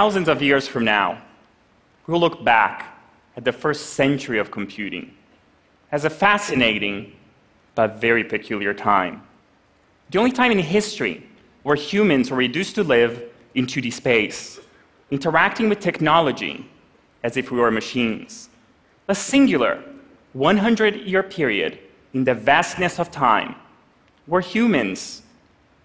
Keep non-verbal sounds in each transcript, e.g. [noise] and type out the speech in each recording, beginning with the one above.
thousands of years from now, we'll look back at the first century of computing as a fascinating but very peculiar time. The only time in history where humans were reduced to live in 2D space, interacting with technology as if we were machines. A singular 100 year period in the vastness of time where humans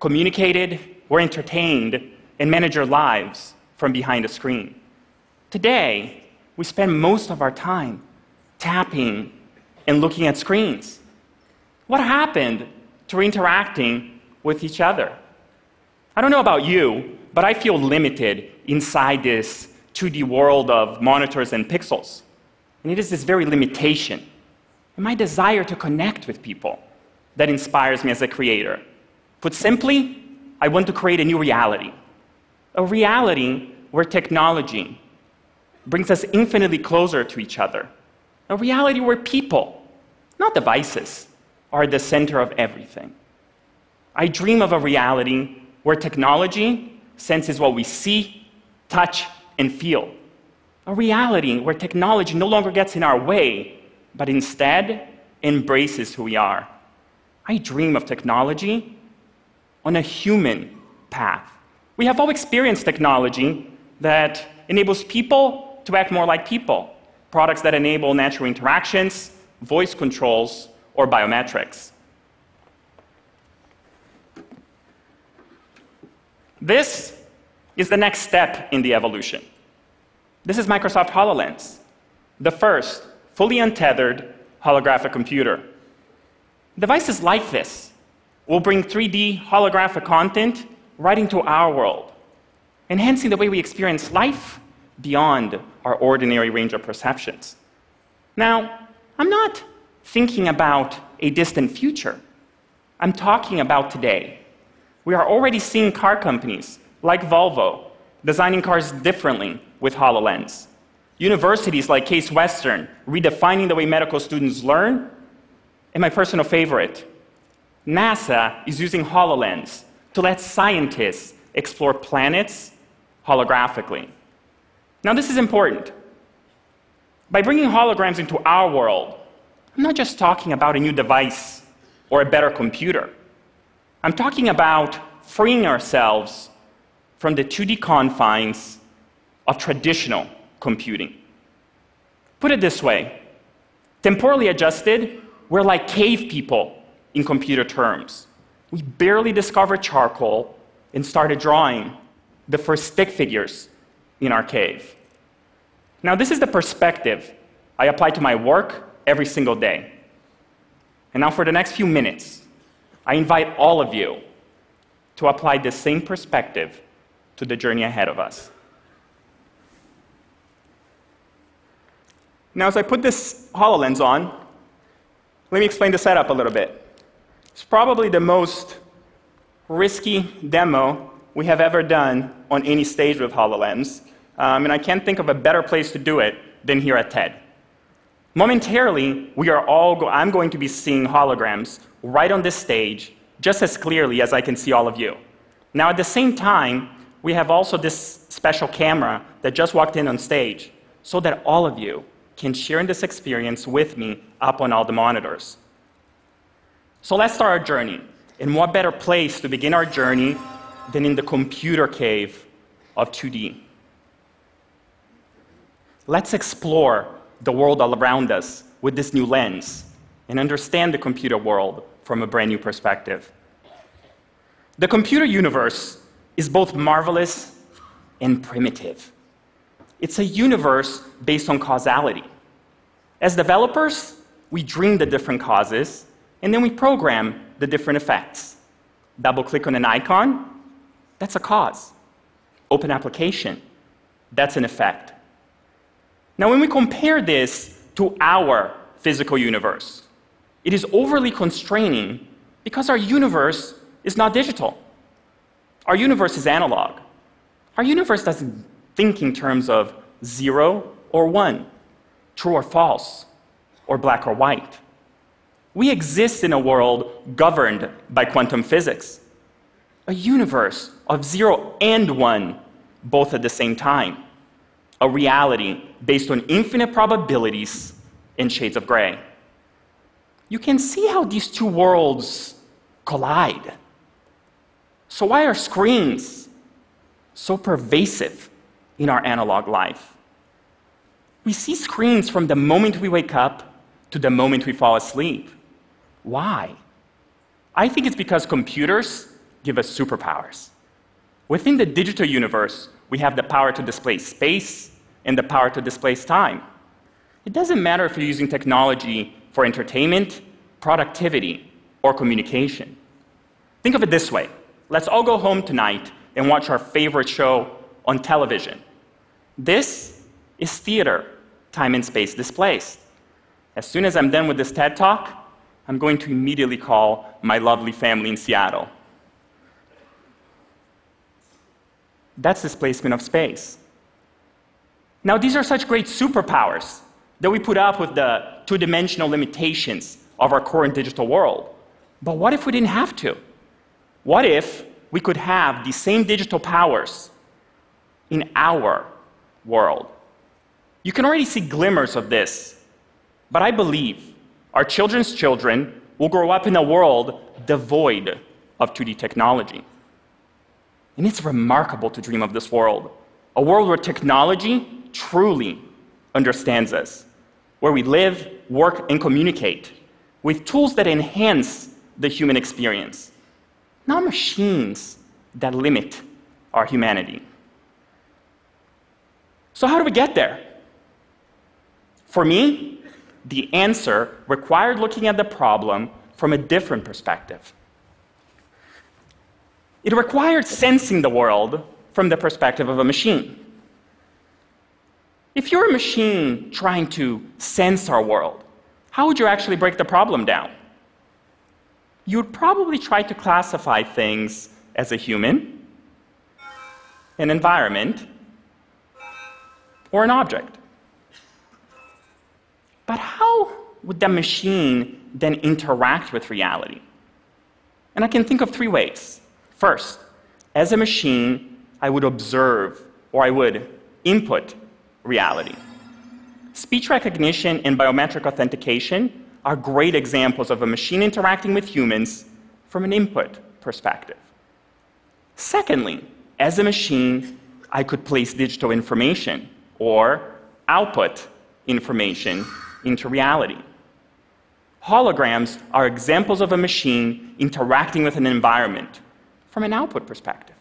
communicated, were entertained, and managed their lives from behind a screen. Today, we spend most of our time tapping and looking at screens. What happened to interacting with each other? I don't know about you, but I feel limited inside this 2D world of monitors and pixels. And it is this very limitation and my desire to connect with people that inspires me as a creator. Put simply, I want to create a new reality. A reality where technology brings us infinitely closer to each other. A reality where people, not devices, are the center of everything. I dream of a reality where technology senses what we see, touch, and feel. A reality where technology no longer gets in our way, but instead embraces who we are. I dream of technology on a human path. We have all experienced technology that enables people to act more like people, products that enable natural interactions, voice controls, or biometrics. This is the next step in the evolution. This is Microsoft HoloLens, the first fully untethered holographic computer. Devices like this will bring 3D holographic content right into our world, enhancing the way we experience life beyond our ordinary range of perceptions. Now, I'm not thinking about a distant future. I'm talking about today. We are already seeing car companies like Volvo designing cars differently with HoloLens. Universities like Case Western redefining the way medical students learn. And my personal favorite, NASA is using HoloLens to let scientists explore planets holographically. Now, this is important. By bringing holograms into our world, I'm not just talking about a new device or a better computer. I'm talking about freeing ourselves from the 2D confines of traditional computing. Put it this way temporally adjusted, we're like cave people in computer terms. We barely discovered charcoal and started drawing the first stick figures in our cave. Now, this is the perspective I apply to my work every single day. And now, for the next few minutes, I invite all of you to apply the same perspective to the journey ahead of us. Now, as I put this HoloLens on, let me explain the setup a little bit. It's probably the most risky demo we have ever done on any stage with HoloLens, um, and I can't think of a better place to do it than here at TED. Momentarily, we are all go- I'm going to be seeing holograms right on this stage just as clearly as I can see all of you. Now, at the same time, we have also this special camera that just walked in on stage so that all of you can share in this experience with me up on all the monitors. So let's start our journey. In what better place to begin our journey than in the computer cave of 2D? Let's explore the world all around us with this new lens and understand the computer world from a brand new perspective. The computer universe is both marvelous and primitive. It's a universe based on causality. As developers, we dream the different causes, and then we program the different effects. Double click on an icon, that's a cause. Open application, that's an effect. Now, when we compare this to our physical universe, it is overly constraining because our universe is not digital. Our universe is analog. Our universe doesn't think in terms of zero or one, true or false, or black or white. We exist in a world governed by quantum physics, a universe of zero and one, both at the same time a reality based on infinite probabilities and shades of gray. You can see how these two worlds collide. So, why are screens so pervasive in our analog life? We see screens from the moment we wake up to the moment we fall asleep. Why? I think it's because computers give us superpowers. Within the digital universe, we have the power to displace space and the power to displace time. It doesn't matter if you're using technology for entertainment, productivity, or communication. Think of it this way let's all go home tonight and watch our favorite show on television. This is theater, time and space displaced. As soon as I'm done with this TED talk, I'm going to immediately call my lovely family in Seattle. That's displacement of space. Now, these are such great superpowers that we put up with the two dimensional limitations of our current digital world. But what if we didn't have to? What if we could have the same digital powers in our world? You can already see glimmers of this, but I believe our children's children will grow up in a world devoid of 2D technology. And it's remarkable to dream of this world a world where technology truly understands us, where we live, work, and communicate with tools that enhance the human experience, not machines that limit our humanity. So, how do we get there? For me, the answer required looking at the problem from a different perspective. It required sensing the world from the perspective of a machine. If you're a machine trying to sense our world, how would you actually break the problem down? You would probably try to classify things as a human, an environment, or an object. But how would the machine then interact with reality? And I can think of three ways. First, as a machine, I would observe or I would input reality. Speech recognition and biometric authentication are great examples of a machine interacting with humans from an input perspective. Secondly, as a machine, I could place digital information or output information into reality. Holograms are examples of a machine interacting with an environment from an output perspective.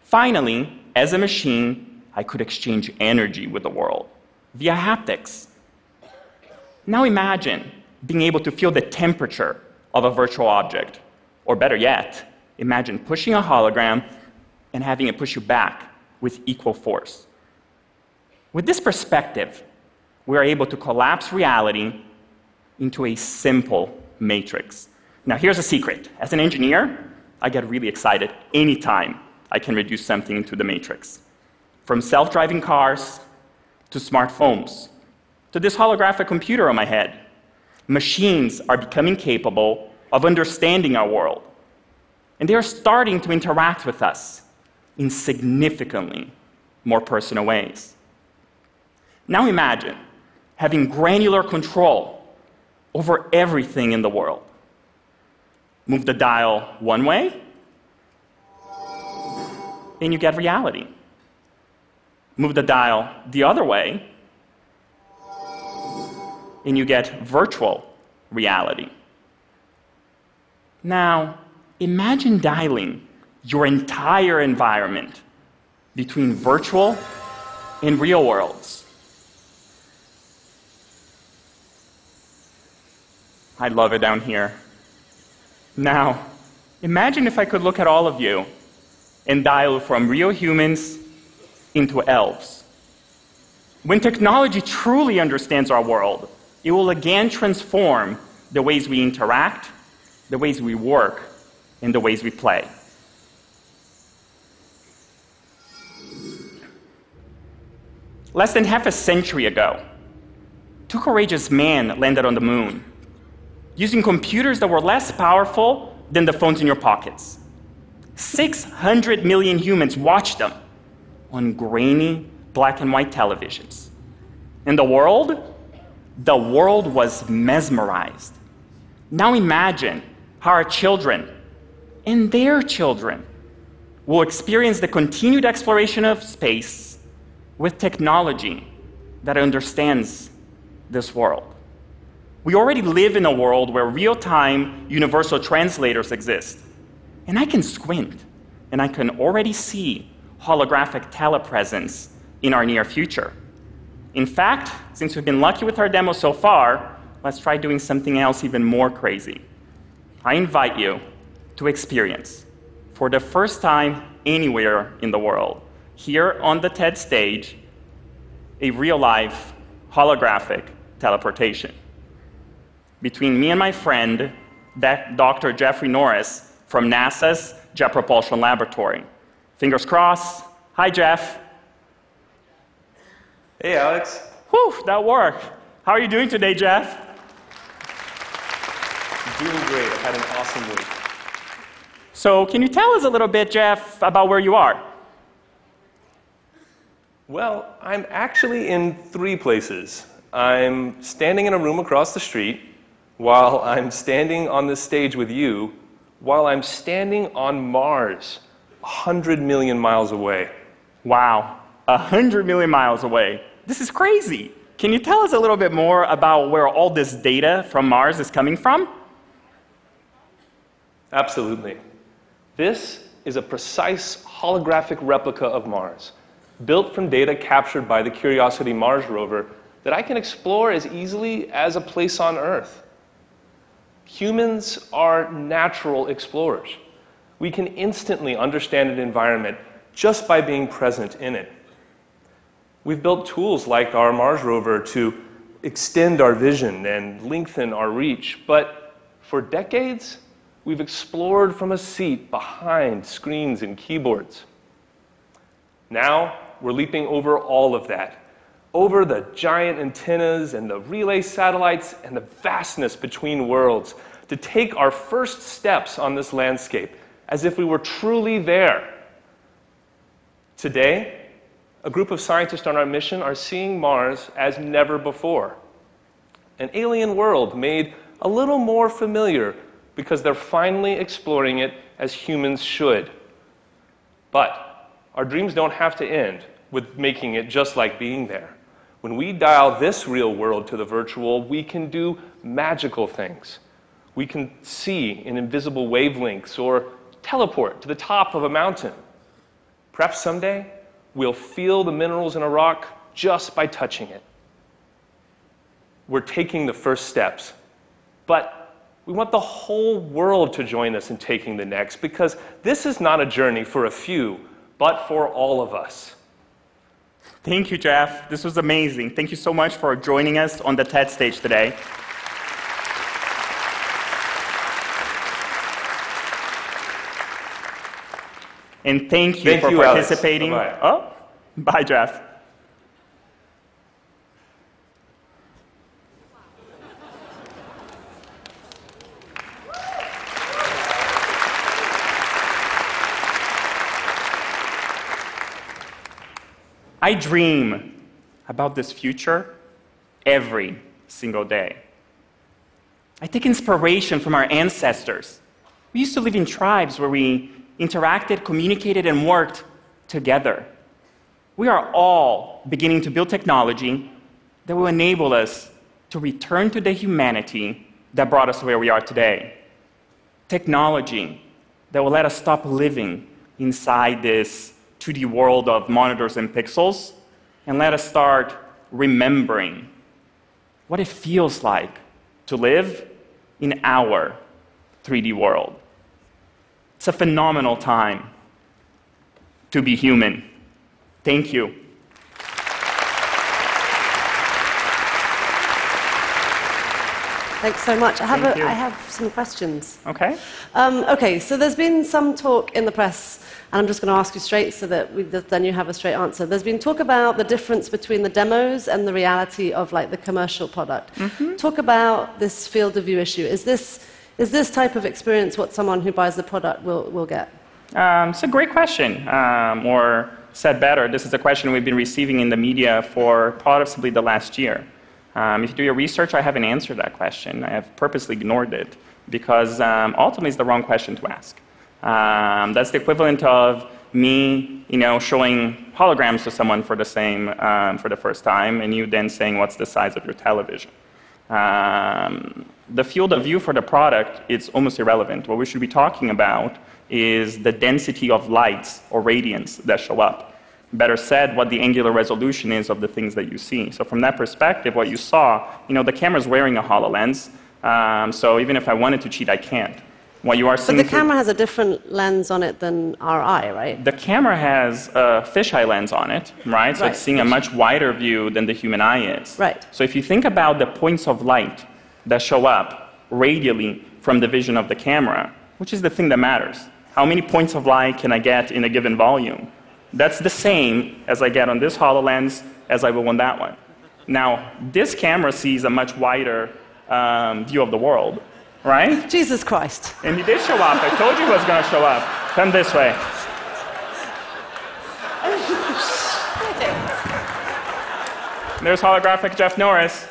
Finally, as a machine, I could exchange energy with the world via haptics. Now imagine being able to feel the temperature of a virtual object. Or better yet, imagine pushing a hologram and having it push you back with equal force. With this perspective, we are able to collapse reality into a simple matrix. Now, here's a secret. As an engineer, I get really excited anytime I can reduce something into the matrix. From self driving cars to smartphones to this holographic computer on my head, machines are becoming capable of understanding our world. And they are starting to interact with us in significantly more personal ways. Now imagine having granular control over everything in the world. Move the dial one way, and you get reality. Move the dial the other way, and you get virtual reality. Now, imagine dialing your entire environment between virtual and real worlds. I love it down here. Now, imagine if I could look at all of you and dial from real humans into elves. When technology truly understands our world, it will again transform the ways we interact, the ways we work, and the ways we play. Less than half a century ago, two courageous men landed on the moon using computers that were less powerful than the phones in your pockets. 600 million humans watched them on grainy black and white televisions. And the world? The world was mesmerized. Now imagine how our children and their children will experience the continued exploration of space with technology that understands this world. We already live in a world where real time universal translators exist. And I can squint and I can already see holographic telepresence in our near future. In fact, since we've been lucky with our demo so far, let's try doing something else even more crazy. I invite you to experience, for the first time anywhere in the world, here on the TED stage, a real life holographic teleportation between me and my friend, Dr. Jeffrey Norris from NASA's Jet Propulsion Laboratory. Fingers crossed. Hi, Jeff. Hey, Alex. Whew, that worked. How are you doing today, Jeff? Doing great. I've had an awesome week. So, can you tell us a little bit, Jeff, about where you are? Well, I'm actually in three places. I'm standing in a room across the street while I'm standing on this stage with you, while I'm standing on Mars, 100 million miles away. Wow, 100 million miles away. This is crazy. Can you tell us a little bit more about where all this data from Mars is coming from? Absolutely. This is a precise holographic replica of Mars, built from data captured by the Curiosity Mars rover that I can explore as easily as a place on Earth. Humans are natural explorers. We can instantly understand an environment just by being present in it. We've built tools like our Mars rover to extend our vision and lengthen our reach, but for decades, we've explored from a seat behind screens and keyboards. Now, we're leaping over all of that over the giant antennas and the relay satellites and the vastness between worlds to take our first steps on this landscape as if we were truly there. Today, a group of scientists on our mission are seeing Mars as never before. An alien world made a little more familiar because they're finally exploring it as humans should. But our dreams don't have to end with making it just like being there. When we dial this real world to the virtual, we can do magical things. We can see in invisible wavelengths or teleport to the top of a mountain. Perhaps someday we'll feel the minerals in a rock just by touching it. We're taking the first steps, but we want the whole world to join us in taking the next because this is not a journey for a few, but for all of us. Thank you, Jeff. This was amazing. Thank you so much for joining us on the TED stage today. And thank you thank for you, participating. Bye-bye. Oh, bye, Jeff. I dream about this future every single day. I take inspiration from our ancestors. We used to live in tribes where we interacted, communicated, and worked together. We are all beginning to build technology that will enable us to return to the humanity that brought us where we are today. Technology that will let us stop living inside this 2D world of monitors and pixels and let us start remembering what it feels like to live in our 3D world. It's a phenomenal time to be human. Thank you. Thanks so much. I have, a. I have some questions. Okay? Um, okay, so there's been some talk in the press, and I'm just going to ask you straight so that we, then you have a straight answer. There's been talk about the difference between the demos and the reality of like the commercial product. Mm-hmm. Talk about this field of view issue. Is this, is this type of experience what someone who buys the product will, will get? Um, it's a great question, um, or said better, this is a question we've been receiving in the media for possibly the last year. Um, if you do your research, I haven't answered that question. I have purposely ignored it because um, ultimately it's the wrong question to ask. Um, that's the equivalent of me, you know, showing holograms to someone for the same, um, for the first time, and you then saying, "What's the size of your television?" Um, the field of view for the product is almost irrelevant. What we should be talking about is the density of lights or radiance that show up. Better said, what the angular resolution is of the things that you see. So from that perspective, what you saw, you know, the camera's wearing a HoloLens, um, so even if I wanted to cheat, I can't. What you are But seeing the through- camera has a different lens on it than our eye, right? the camera has a fisheye lens on it, right? So Right. it's seeing a much wider view than the human eye is. Right. So if you think about the points of light that show up radially from the vision of the camera, which is the thing that matters, how many points of light can I get in a given volume? That's the same as I get on this HoloLens as I will on that one. Now, this camera sees a much wider um, view of the world, right? Jesus Christ. And he did show up. I told you he was going to show up. Come this way. There's holographic Jeff Norris.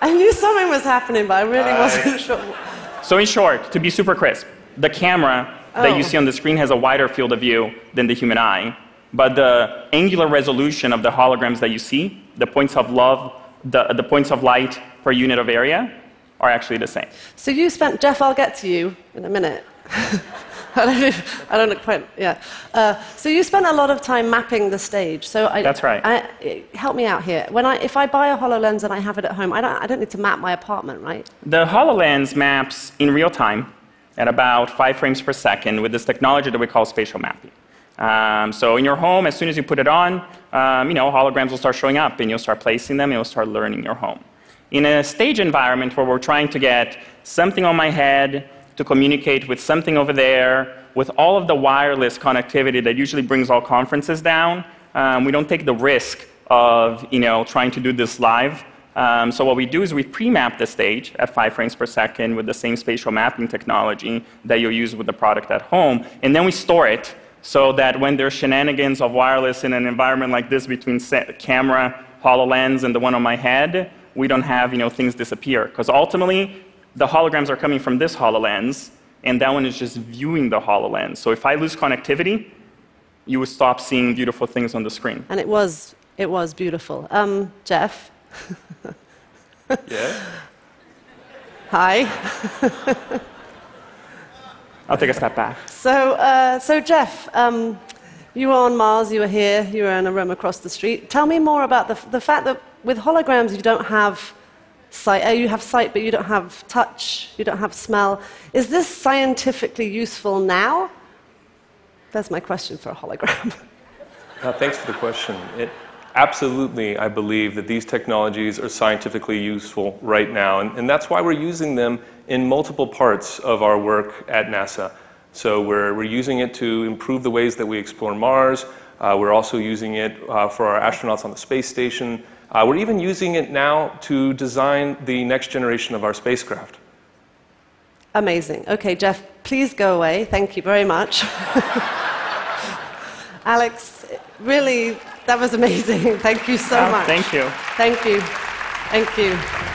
I knew something was happening, but I really uh, wasn't [laughs] sure. So, in short, to be super crisp, the camera that Oh. you see on the screen has a wider field of view than the human eye, but the angular resolution of the holograms that you see, the points of love, the, the points of light per unit of area, are actually the same. So you spent, Jeff, I'll get to you in a minute. [laughs] I don't, I don't look quite, yeah. Uh, so you spent a lot of time mapping the stage. So I, That's right. I, help me out here. When I, if I buy a HoloLens and I have it at home, I don't, I don't need to map my apartment, right? The HoloLens maps in real time at about five frames per second with this technology that we call spatial mapping. Um, so in your home, as soon as you put it on, um, you know, holograms will start showing up and you'll start placing them and you'll start learning your home. In a stage environment where we're trying to get something on my head to communicate with something over there, with all of the wireless connectivity that usually brings all conferences down, um, we don't take the risk of, you know, trying to do this live. Um, so what we do is we pre-map the stage at five frames per second with the same spatial mapping technology that you'll use with the product at home, and then we store it so that when there's shenanigans of wireless in an environment like this between camera, HoloLens, and the one on my head, we don't have you know, things disappear. Because ultimately, the holograms are coming from this HoloLens, and that one is just viewing the HoloLens. So if I lose connectivity, you would stop seeing beautiful things on the screen. And it was, it was beautiful. Um, Jeff, Yeah? [laughs] hi. [laughs] I'll take a step back. So, uh, so Jeff, um, you were on Mars, you were here, you were in a room across the street. Tell me more about the, the fact that with holograms you don't have sight. Uh, you have sight, but you don't have touch, you don't have smell. Is this scientifically useful now? That's my question for a hologram. [laughs] Uh, thanks for the question. It, absolutely, I believe that these technologies are scientifically useful right now, and, and that's why we're using them in multiple parts of our work at NASA. So we're, we're using it to improve the ways that we explore Mars. Uh, we're also using it uh, for our astronauts on the space station. Uh, we're even using it now to design the next generation of our spacecraft. Amazing. Okay, Jeff, please go away. Thank you very much. [laughs] Alex, really, that was amazing. [laughs] Thank you so Oh, much. Thank you. Thank you. Thank you.